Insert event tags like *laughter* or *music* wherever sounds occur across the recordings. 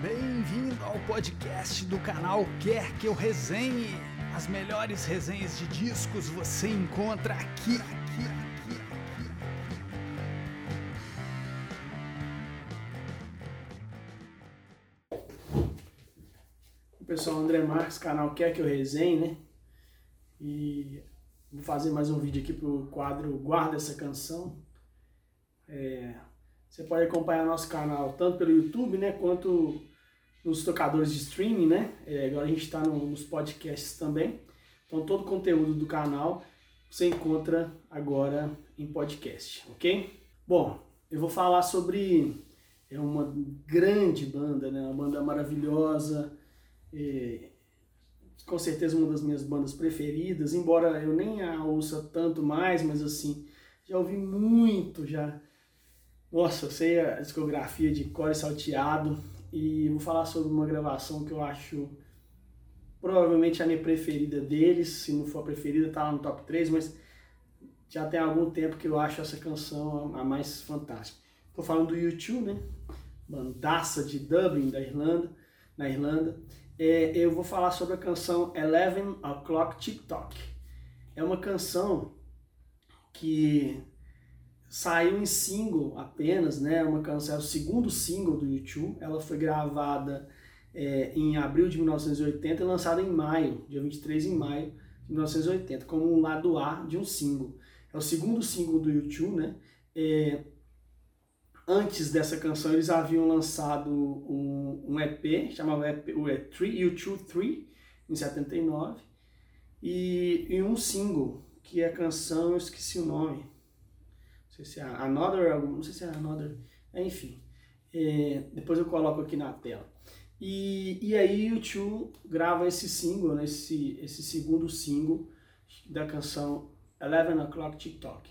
Bem-vindo ao podcast do canal Quer Que Eu Resenhe. As melhores resenhas de discos você encontra aqui, aqui, aqui, aqui. Pessoal, André Marques, canal Quer Que Eu Resenhe, né? E vou fazer mais um vídeo aqui pro quadro Guarda Essa Canção. É, você pode acompanhar nosso canal tanto pelo YouTube, né, quanto nos tocadores de streaming, né? É, agora a gente está no, nos podcasts também. Então todo o conteúdo do canal você encontra agora em podcast, ok? Bom, eu vou falar sobre é uma grande banda, né? Uma banda maravilhosa, é, com certeza uma das minhas bandas preferidas, embora eu nem a ouça tanto mais, mas assim, já ouvi muito, já. Nossa, eu sei a discografia de Core Salteado, e vou falar sobre uma gravação que eu acho provavelmente a minha preferida deles, se não for a preferida, tá lá no top 3, mas já tem algum tempo que eu acho essa canção a mais fantástica. Tô falando do YouTube, né? Bandaça de Dublin, da Irlanda, na Irlanda. É, eu vou falar sobre a canção Eleven O'Clock TikTok. É uma canção que saiu em single apenas, né? Uma canção, é o segundo single do YouTube. Ela foi gravada é, em abril de 1980 e lançada em maio, dia 23 de maio de 1980, como um lado A de um single. É o segundo single do YouTube, né? É, antes dessa canção eles haviam lançado um, um EP, chamava EP, o EP 3, YouTube 3, em 79, e, e um single, que é a canção, eu esqueci o nome, sei se é Another, não sei se é Another, enfim. É, depois eu coloco aqui na tela. E, e aí o Tio grava esse single, né, esse, esse segundo single da canção Eleven O'Clock TikTok.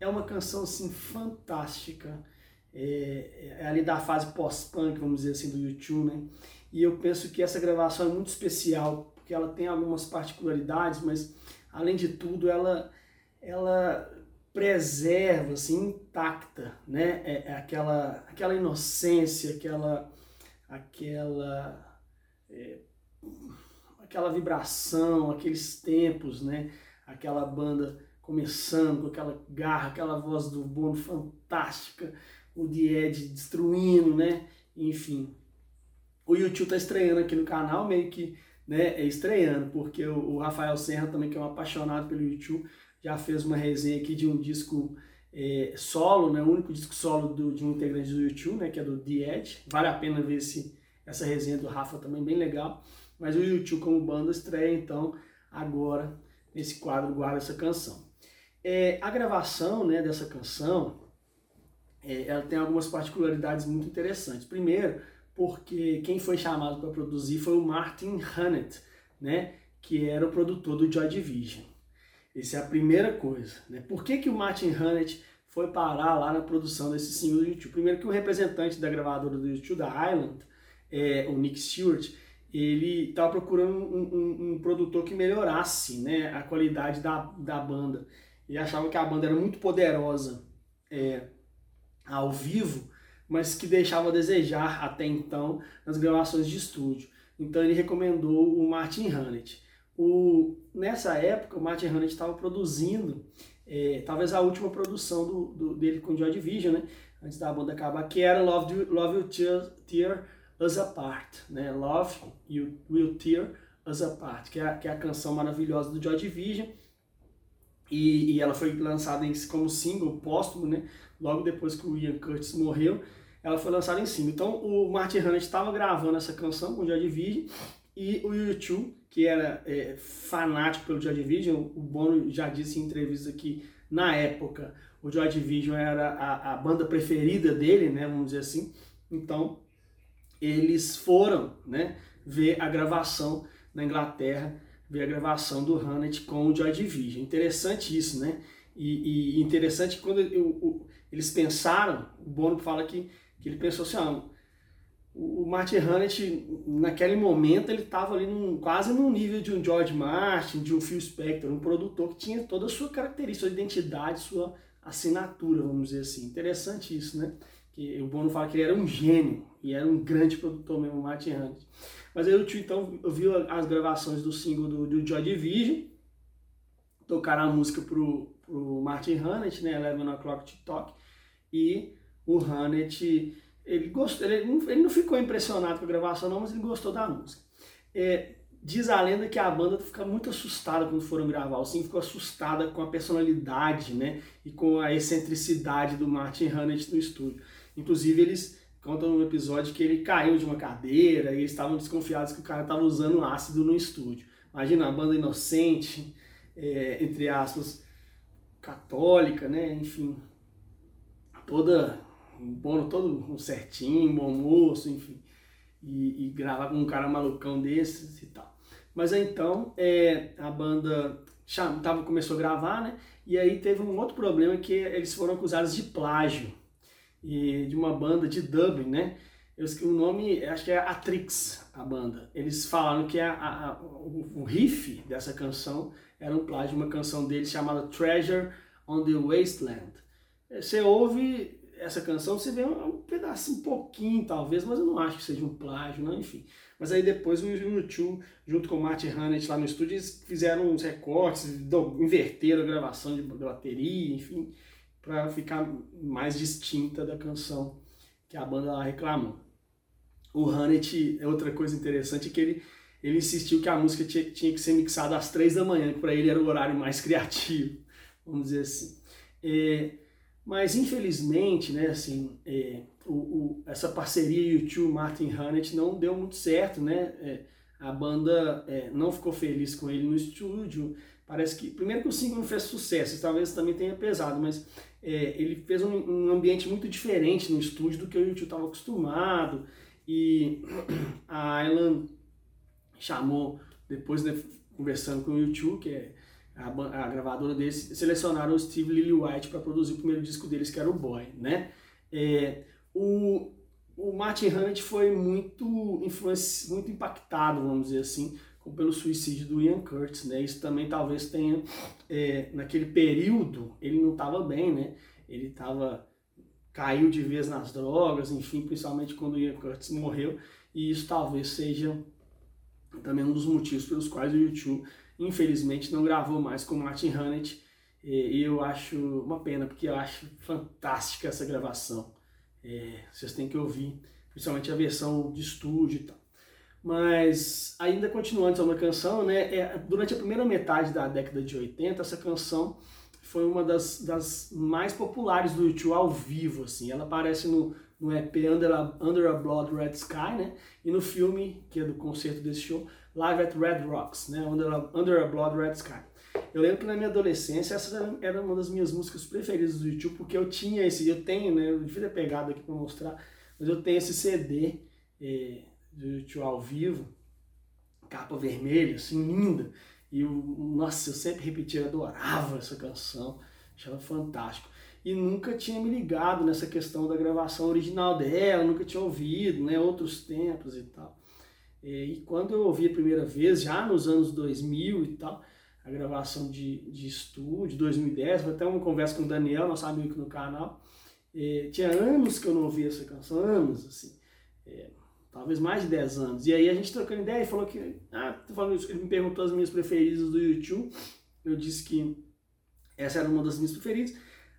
É uma canção assim fantástica, é, é ali da fase pós-punk, vamos dizer assim, do YouTube, né? E eu penso que essa gravação é muito especial, porque ela tem algumas particularidades, mas além de tudo, ela, ela preserva, assim, intacta, né? É, é aquela, aquela inocência, aquela, aquela, é, aquela vibração, aqueles tempos, né? Aquela banda começando com aquela garra, aquela voz do Bono fantástica, o Ed destruindo, né? Enfim, o YouTube tá estreando aqui no canal, meio que, né, é estreando, porque o, o Rafael Serra também, que é um apaixonado pelo YouTube, já fez uma resenha aqui de um disco é, solo, né, o único disco solo do, de um integrante do YouTube, né, que é do The Edge. Vale a pena ver esse, essa resenha do Rafa também, bem legal. Mas o YouTube como banda estreia, então, agora, nesse quadro, guarda essa canção. É, a gravação né, dessa canção, é, ela tem algumas particularidades muito interessantes. Primeiro, porque quem foi chamado para produzir foi o Martin Hannett, né, que era o produtor do Joy Division. Essa é a primeira coisa. Né? Por que, que o Martin Hannett foi parar lá na produção desse single do YouTube? Primeiro que o representante da gravadora do YouTube, da Island, é, o Nick Stewart, ele estava procurando um, um, um, produtor que melhorasse né, a qualidade da, da banda. Ele achava que a banda era muito poderosa é, ao vivo, mas que deixava a desejar até então nas gravações de estúdio. Então ele recomendou o Martin Hannett. O, nessa época, o Martin Hannett estava produzindo, é, talvez a última produção do, do, dele com Joy Division, né? antes da banda acabar, que era Love, Love Will Tear, Tear Us Apart. Né? Love You Will Tear Us Apart, que é, a, que é a canção maravilhosa do Joy Division. E, e ela foi lançada em, como single póstumo, né? logo depois que o Ian Curtis morreu. Ela foi lançada em single. Então o Martin Hannett estava gravando essa canção com o Joy Division e o YouTube que era é, fanático pelo Joy Division, o Bono já disse em entrevista que na época o Joy Division era a, a banda preferida dele, né, vamos dizer assim. Então eles foram, né, ver a gravação na Inglaterra, ver a gravação do Hannett com o Joy Division. Interessante isso, né? E, e interessante quando eu, eu, eles pensaram, o Bono fala que, que ele pensou assim, ah, o Martin Hannett, naquele momento, ele estava ali num, quase no nível de um George Martin, de um Phil Spector, um produtor que tinha toda a sua característica, sua identidade, sua assinatura, vamos dizer assim. Interessante isso, né? que o Bono fala que ele era um gênio e era um grande produtor mesmo, Martin Hannett. Mas aí o tio então ouviu as gravações do single do, do Joy Division, tocaram a música pro, pro Martin Hannett, né, Eleven O'Clock TikTok, e o Hannett, ele gostou, ele não, ele não ficou impressionado com a gravação não, mas ele gostou da música. É, diz a lenda que a banda fica muito assustada quando foram gravar, o Sim ficou assustada com a personalidade, né, e com a excentricidade do Martin Hannett no estúdio. Inclusive eles contam no episódio que ele caiu de uma cadeira e eles estavam desconfiados que o cara estava usando ácido no estúdio. Imagina a banda inocente, é, entre aspas, católica, né? Enfim, toda bom, todo um certinho, bom moço, enfim, e, e gravar com um cara malucão desses e tal. Mas então é, a banda tava, começou a gravar, né? E aí teve um outro problema que eles foram acusados de plágio e de uma banda de Dublin, né? Eu, o nome, acho que é Atrix, a banda. Eles falaram que a, a, o, o, riff dessa canção era um plágio de uma canção deles chamada Treasure on the Wasteland. Você ouve essa canção, você vê um, um pedaço, um pouquinho talvez, mas eu não acho que seja um plágio, não, enfim. Mas aí depois o YouTube, junto com o Martin Hannett lá no estúdio, eles fizeram uns recortes, inverteram a gravação de bateria, enfim para ficar mais distinta da canção que a banda lá reclamou. O Hannett, é outra coisa interessante, que ele, ele insistiu que a música tinha, tinha que ser mixada às três da manhã, que para ele era o horário mais *laughs* criativo, vamos dizer assim. É, mas infelizmente, né, assim, é, o, o, essa parceria YouTube Martin Hannett não deu muito certo, né? É, a banda é, não ficou feliz com ele no estúdio. Parece que primeiro que o single não fez sucesso, talvez também tenha pesado, mas é, ele fez um, um, ambiente muito diferente no estúdio do que o YouTube estava acostumado. E *clears throat* a Island chamou, depois né, conversando com o YouTube, que é a, a, gravadora deles, selecionaram o Steve Lillywhite para produzir o primeiro disco deles, que era o Boy. Né? É, o, o Martin Hunt foi muito, muito impactado, vamos dizer assim, pelo suicídio do Ian Curtis, né? Isso também talvez tenha, é, naquele período, ele não estava bem, né? Ele estava, caiu de vez nas drogas, enfim, principalmente quando o Ian Curtis morreu, e isso talvez seja também um dos motivos pelos quais o YouTube, infelizmente, não gravou mais com Martin Hannett, e eu acho uma pena, porque eu acho fantástica essa gravação. É, vocês têm que ouvir, principalmente a versão de estúdio e tal. Mas ainda continuando sobre a canção, né, é, durante a primeira metade da década de 80, essa canção foi uma das, das mais populares do YouTube ao vivo, assim. Ela aparece no, no EP Under a, Under a Blood Red Sky, né, e no filme, que é do concerto desse show, Live at Red Rocks, né, Under a, Under a Blood Red Sky. Eu lembro que na minha adolescência essa era uma das minhas músicas preferidas do YouTube, porque eu tinha esse, eu tenho, né, eu devia ter pegado aqui para mostrar, mas eu tenho esse CD, é, do YouTube ao vivo, capa vermelha, assim, linda. E eu, nossa, eu sempre repetia, eu adorava essa canção, achava fantástico. E nunca tinha me ligado nessa questão da gravação original dela, nunca tinha ouvido, né, outros tempos e tal. E quando eu ouvi a primeira vez, já nos anos 2000 e tal, a gravação de, de estúdio, 2010, foi até uma conversa com o Daniel, nosso amigo aqui no canal, tinha anos que eu não ouvia essa canção, anos, assim. É, talvez mais de 10 anos. E aí a gente trocando ideia e falou que, ah, tô falando isso, ele me perguntou as minhas preferidas do YouTube. Eu disse que essa era uma das minhas preferidas.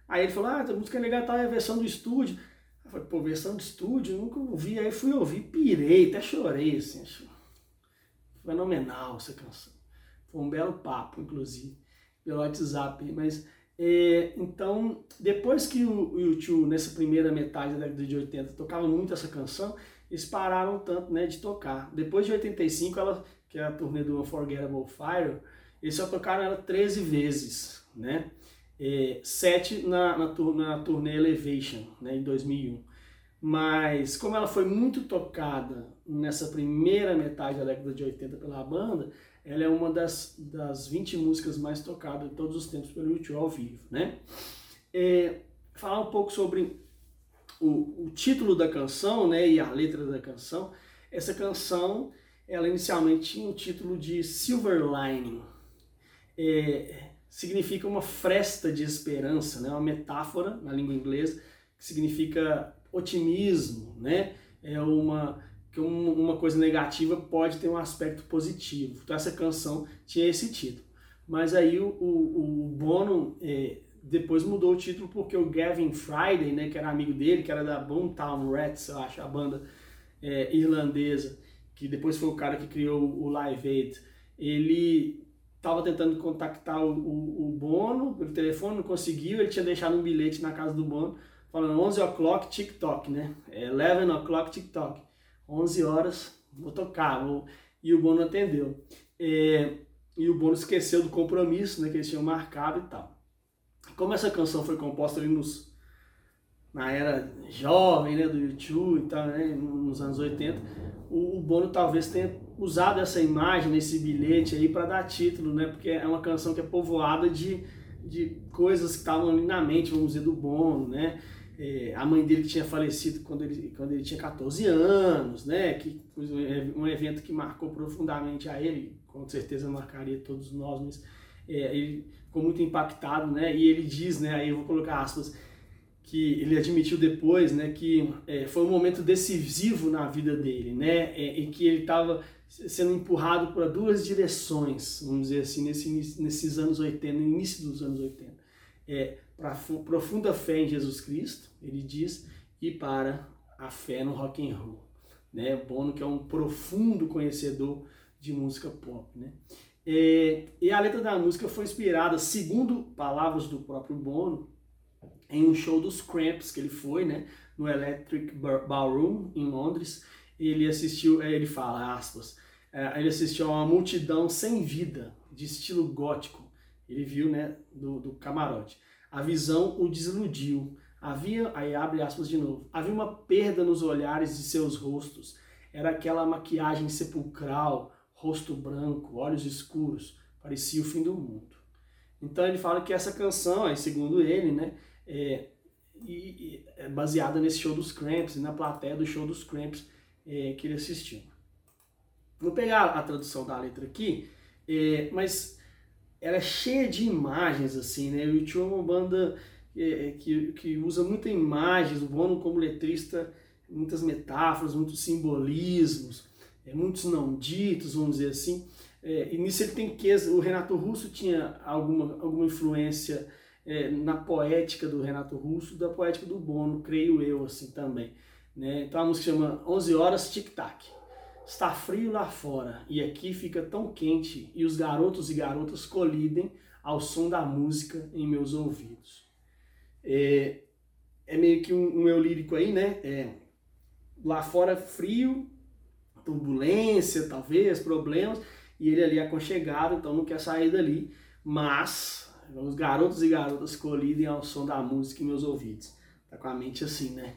Aí ele falou, ah, a música é legal, tá, é a versão do estúdio. Eu falei, pô, versão do estúdio, nunca ouvi. Aí fui ouvir, pirei, até chorei, assim, acho fenomenal essa canção. Foi um belo papo, inclusive, pelo WhatsApp, mas... É, então, depois que o, o YouTube, nessa primeira metade da década de 80, tocava muito essa canção, eles pararam tanto né, de tocar. Depois de 85, ela, que é a turnê do Unforgettable Fire, eles só tocaram ela 13 vezes, né? É, sete na, na, na turnê Elevation, né, em 2001. Mas como ela foi muito tocada nessa primeira metade da década de 80 pela banda, ela é uma das, das 20 músicas mais tocadas de todos os tempos pelo YouTube ao vivo, né? É, falar um pouco sobre o, o título da canção né, e a letra da canção, essa canção ela inicialmente tinha o título de Silver Lining. É, significa uma fresta de esperança, né? uma metáfora na língua inglesa que significa otimismo, né? É uma que uma coisa negativa pode ter um aspecto positivo. Então essa canção tinha esse título. Mas aí o, o, o Bono é, depois mudou o título porque o Gavin Friday, né, que era amigo dele, que era da Boomtown Rats, eu acho, a banda é, irlandesa, que depois foi o cara que criou o Live Aid, ele estava tentando contactar o, o, o, Bono pelo telefone, não conseguiu, ele tinha deixado um bilhete na casa do Bono, falando 11 o'clock TikTok, né? 11 é, o'clock TikTok. 11 horas, vou tocar. Vou... E o Bono atendeu. É, e o Bono esqueceu do compromisso né, que eles tinham marcado e tal. Como essa canção foi composta ali nos, na era jovem né, do YouTube e tal, né, nos anos 80, o, o Bono talvez tenha usado essa imagem, esse bilhete aí para dar título, né, porque é uma canção que é povoada de, de coisas que estavam ali na mente, vamos dizer, do Bono, né, é, a mãe dele tinha falecido quando ele, quando ele tinha 14 anos, né? Que um evento que marcou profundamente a ele, com certeza marcaria todos nós, mas é, ele ficou muito impactado, né? E ele diz, né? Aí eu vou colocar aspas, que ele admitiu depois, né? Que é, foi um momento decisivo na vida dele, né? É, e que ele estava sendo empurrado para duas direções, vamos dizer assim, nesse, nesses anos 80, no início dos anos 80. É, para profunda fé em Jesus Cristo, ele diz, e para a fé no rock and roll. Né? Bono que é um profundo conhecedor de música pop. Né? É, e a letra da música foi inspirada, segundo palavras do próprio Bono, em um show dos Cramps que ele foi, né, no Electric Ballroom em Londres. Ele assistiu, é, ele fala, aspas, é, ele assistiu a uma multidão sem vida, de estilo gótico. Ele viu, né, do, do camarote. A visão o desiludiu. Havia, aí abre aspas de novo, havia uma perda nos olhares de seus rostos. Era aquela maquiagem sepulcral, rosto branco, olhos escuros, parecia o fim do mundo. Então ele fala que essa canção, segundo ele, né, é, é baseada nesse show dos Cramps, na plateia do show dos Cramps é, que ele assistiu. Vou pegar a tradução da letra aqui, é, mas ela é cheia de imagens, assim, né? O YouTube é uma banda é, é, que, que usa muitas imagens, o Bono como letrista, muitas metáforas, muitos simbolismos, é, muitos não ditos, vamos dizer assim. É, e nisso ele tem que o Renato Russo tinha alguma, alguma influência é, na poética do Renato Russo, da poética do Bono, creio eu, assim, também. Né? Então a música chama 11 Horas Tic Tac. Está frio lá fora e aqui fica tão quente e os garotos e garotas colidem ao som da música em meus ouvidos. É, é meio que um, um eu lírico aí, né? É, lá fora frio, turbulência, talvez, problemas, e ele ali aconchegado, então não quer sair dali, mas os garotos e garotas colidem ao som da música em meus ouvidos. Tá com a mente assim, né?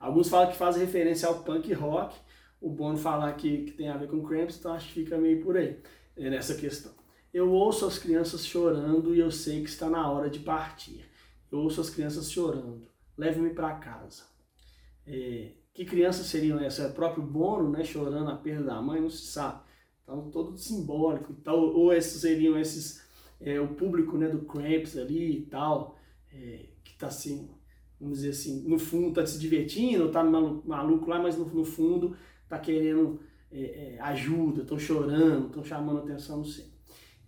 Alguns falam que faz referência ao punk rock, o Bono falar que, que tem a ver com Cramps, então acho que fica meio por aí, é, nessa questão. Eu ouço as crianças chorando e eu sei que está na hora de partir. Eu ouço as crianças chorando. Leve-me para casa. É, que crianças seriam essas? É o próprio Bono, né, chorando a perda da mãe? Não se sabe. Então, todo simbólico e tal. Ou esses seriam esses, é, o público né, do Cramps ali e tal, é, que está assim, vamos dizer assim, no fundo está se divertindo, está maluco lá, mas no, no fundo está querendo é, é, ajuda, estão chorando, estão chamando atenção, não sei.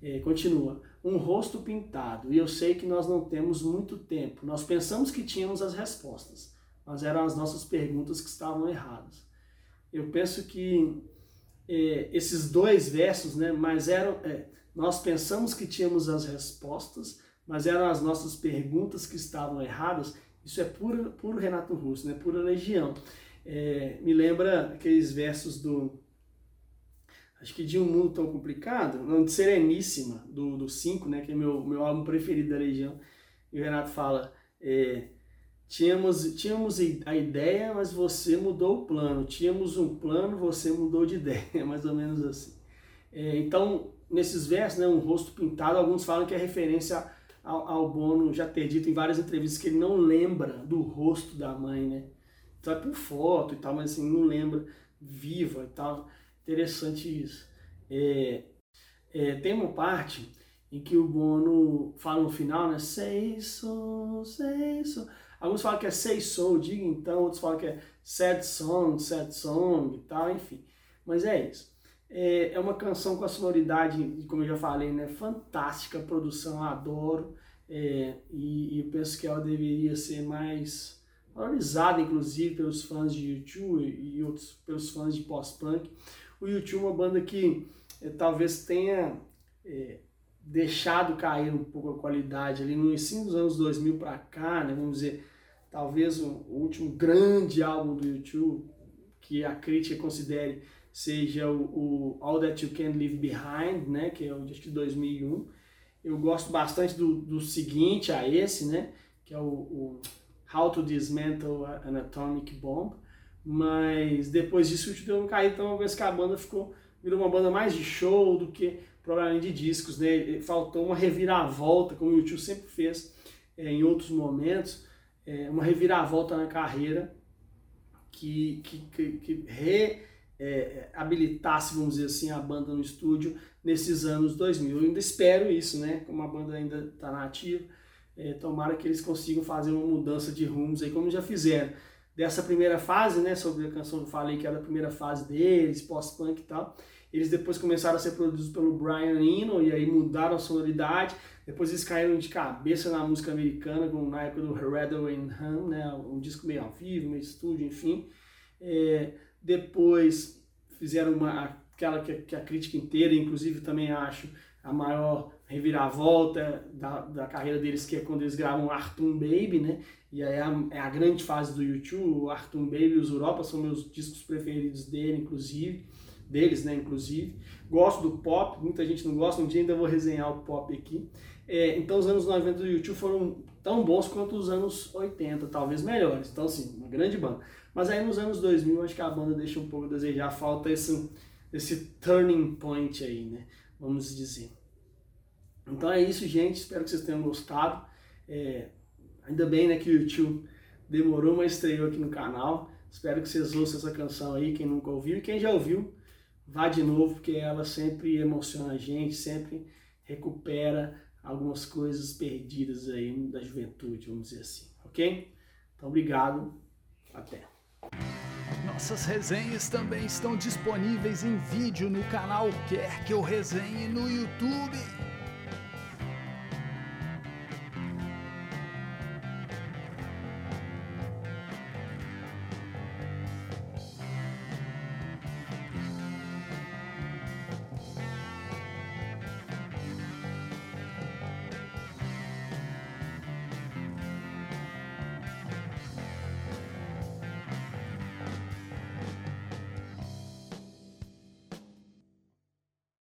É, continua. Um rosto pintado, e eu sei que nós não temos muito tempo. Nós pensamos que tínhamos as respostas, mas eram as nossas perguntas que estavam erradas. Eu penso que é, esses dois versos, né, mas eram, é, nós pensamos que tínhamos as respostas, mas eram as nossas perguntas que estavam erradas. Isso é puro, puro Renato Russo, né, pura legião é, me lembra aqueles versos do. Acho que de Um Mundo Tão Complicado, não, de Sereníssima, do 5, né, que é meu, meu álbum preferido da Legião. E o Renato fala: é, tínhamos, tínhamos a ideia, mas você mudou o plano. Tínhamos um plano, você mudou de *laughs* ideia. Mais ou menos assim. É, então, nesses versos, né, um rosto pintado, alguns falam que é referência ao, ao Bono já ter dito em várias entrevistas que ele não lembra do rosto da mãe, né? Então é por foto e tal, mas assim, não lembra viva e tal. Interessante isso. É, é, tem uma parte em que o Bono fala no final, né? Sei isso, sei isso. Alguns falam que é Say Soul, diga então, outros falam que é Sad Song, Sad Song e tal, enfim. Mas é isso. É, é uma canção com a sonoridade, como eu já falei, né, fantástica, produção, adoro. É, e, e penso que ela deveria ser mais valorizada, inclusive, pelos fãs de YouTube e outros pelos fãs de pós-punk. O YouTube é uma banda que é, talvez tenha é, deixado cair um pouco a qualidade ali no ensino dos anos 2000 para cá, né, vamos dizer, talvez o, último grande álbum do YouTube que a crítica considere seja o, o, All That You Can Leave Behind, né, que é o de 2001. Eu gosto bastante do, do seguinte a esse, né, que é o, o How to Dismantle an Atomic Bomb, mas depois disso o deu um caído, então uma vez que a banda ficou virou uma banda mais de show do que provavelmente de discos, né? Faltou uma reviravolta, como o YouTube sempre fez é, em outros momentos, é, uma reviravolta na carreira que, que, que, que reabilitasse, é, vamos dizer assim, a banda no estúdio nesses anos 2000. Eu ainda espero isso, né? Como a banda ainda está nativa, é, tomara que eles consigam fazer uma mudança de rumos aí, como já fizeram. Dessa primeira fase, né? Sobre a canção que eu falei que era a primeira fase deles, pós-punk e tal eles depois começaram a ser produzidos pelo Brian Eno e aí mudaram a sonoridade. Depois eles caíram de cabeça na música americana, como na época do Rattle and Hum, né? um disco meio ao vivo, meio estúdio, enfim. É, depois fizeram uma, aquela que, que, a crítica inteira, inclusive também acho a maior reviravolta da, da carreira deles, que é quando eles gravam Arthur Baby, né? E aí é a, é a grande fase do YouTube, o Arthur Baby e os Europa são meus discos preferidos dele, inclusive deles, né, inclusive. Gosto do pop, muita gente não gosta, um dia ainda vou resenhar o pop aqui. É, então os anos 90 do YouTube foram tão bons quanto os anos 80, talvez melhores. Então, assim, uma grande banda. Mas aí nos anos 2000, acho que a banda deixa um pouco a desejar, falta esse, esse turning point aí, né, vamos dizer. Então é isso, gente, espero que vocês tenham gostado. É, ainda bem, né, que o YouTube demorou, mas estreou aqui no canal. Espero que vocês ouçam essa canção aí, quem nunca ouviu. E quem já ouviu, vá de novo, porque ela sempre emociona a gente, sempre recupera algumas coisas perdidas aí da juventude, vamos dizer assim, ok? Então, obrigado, até. Nossas resenhas também estão disponíveis em vídeo no canal Quer Que Eu Resenhe no YouTube.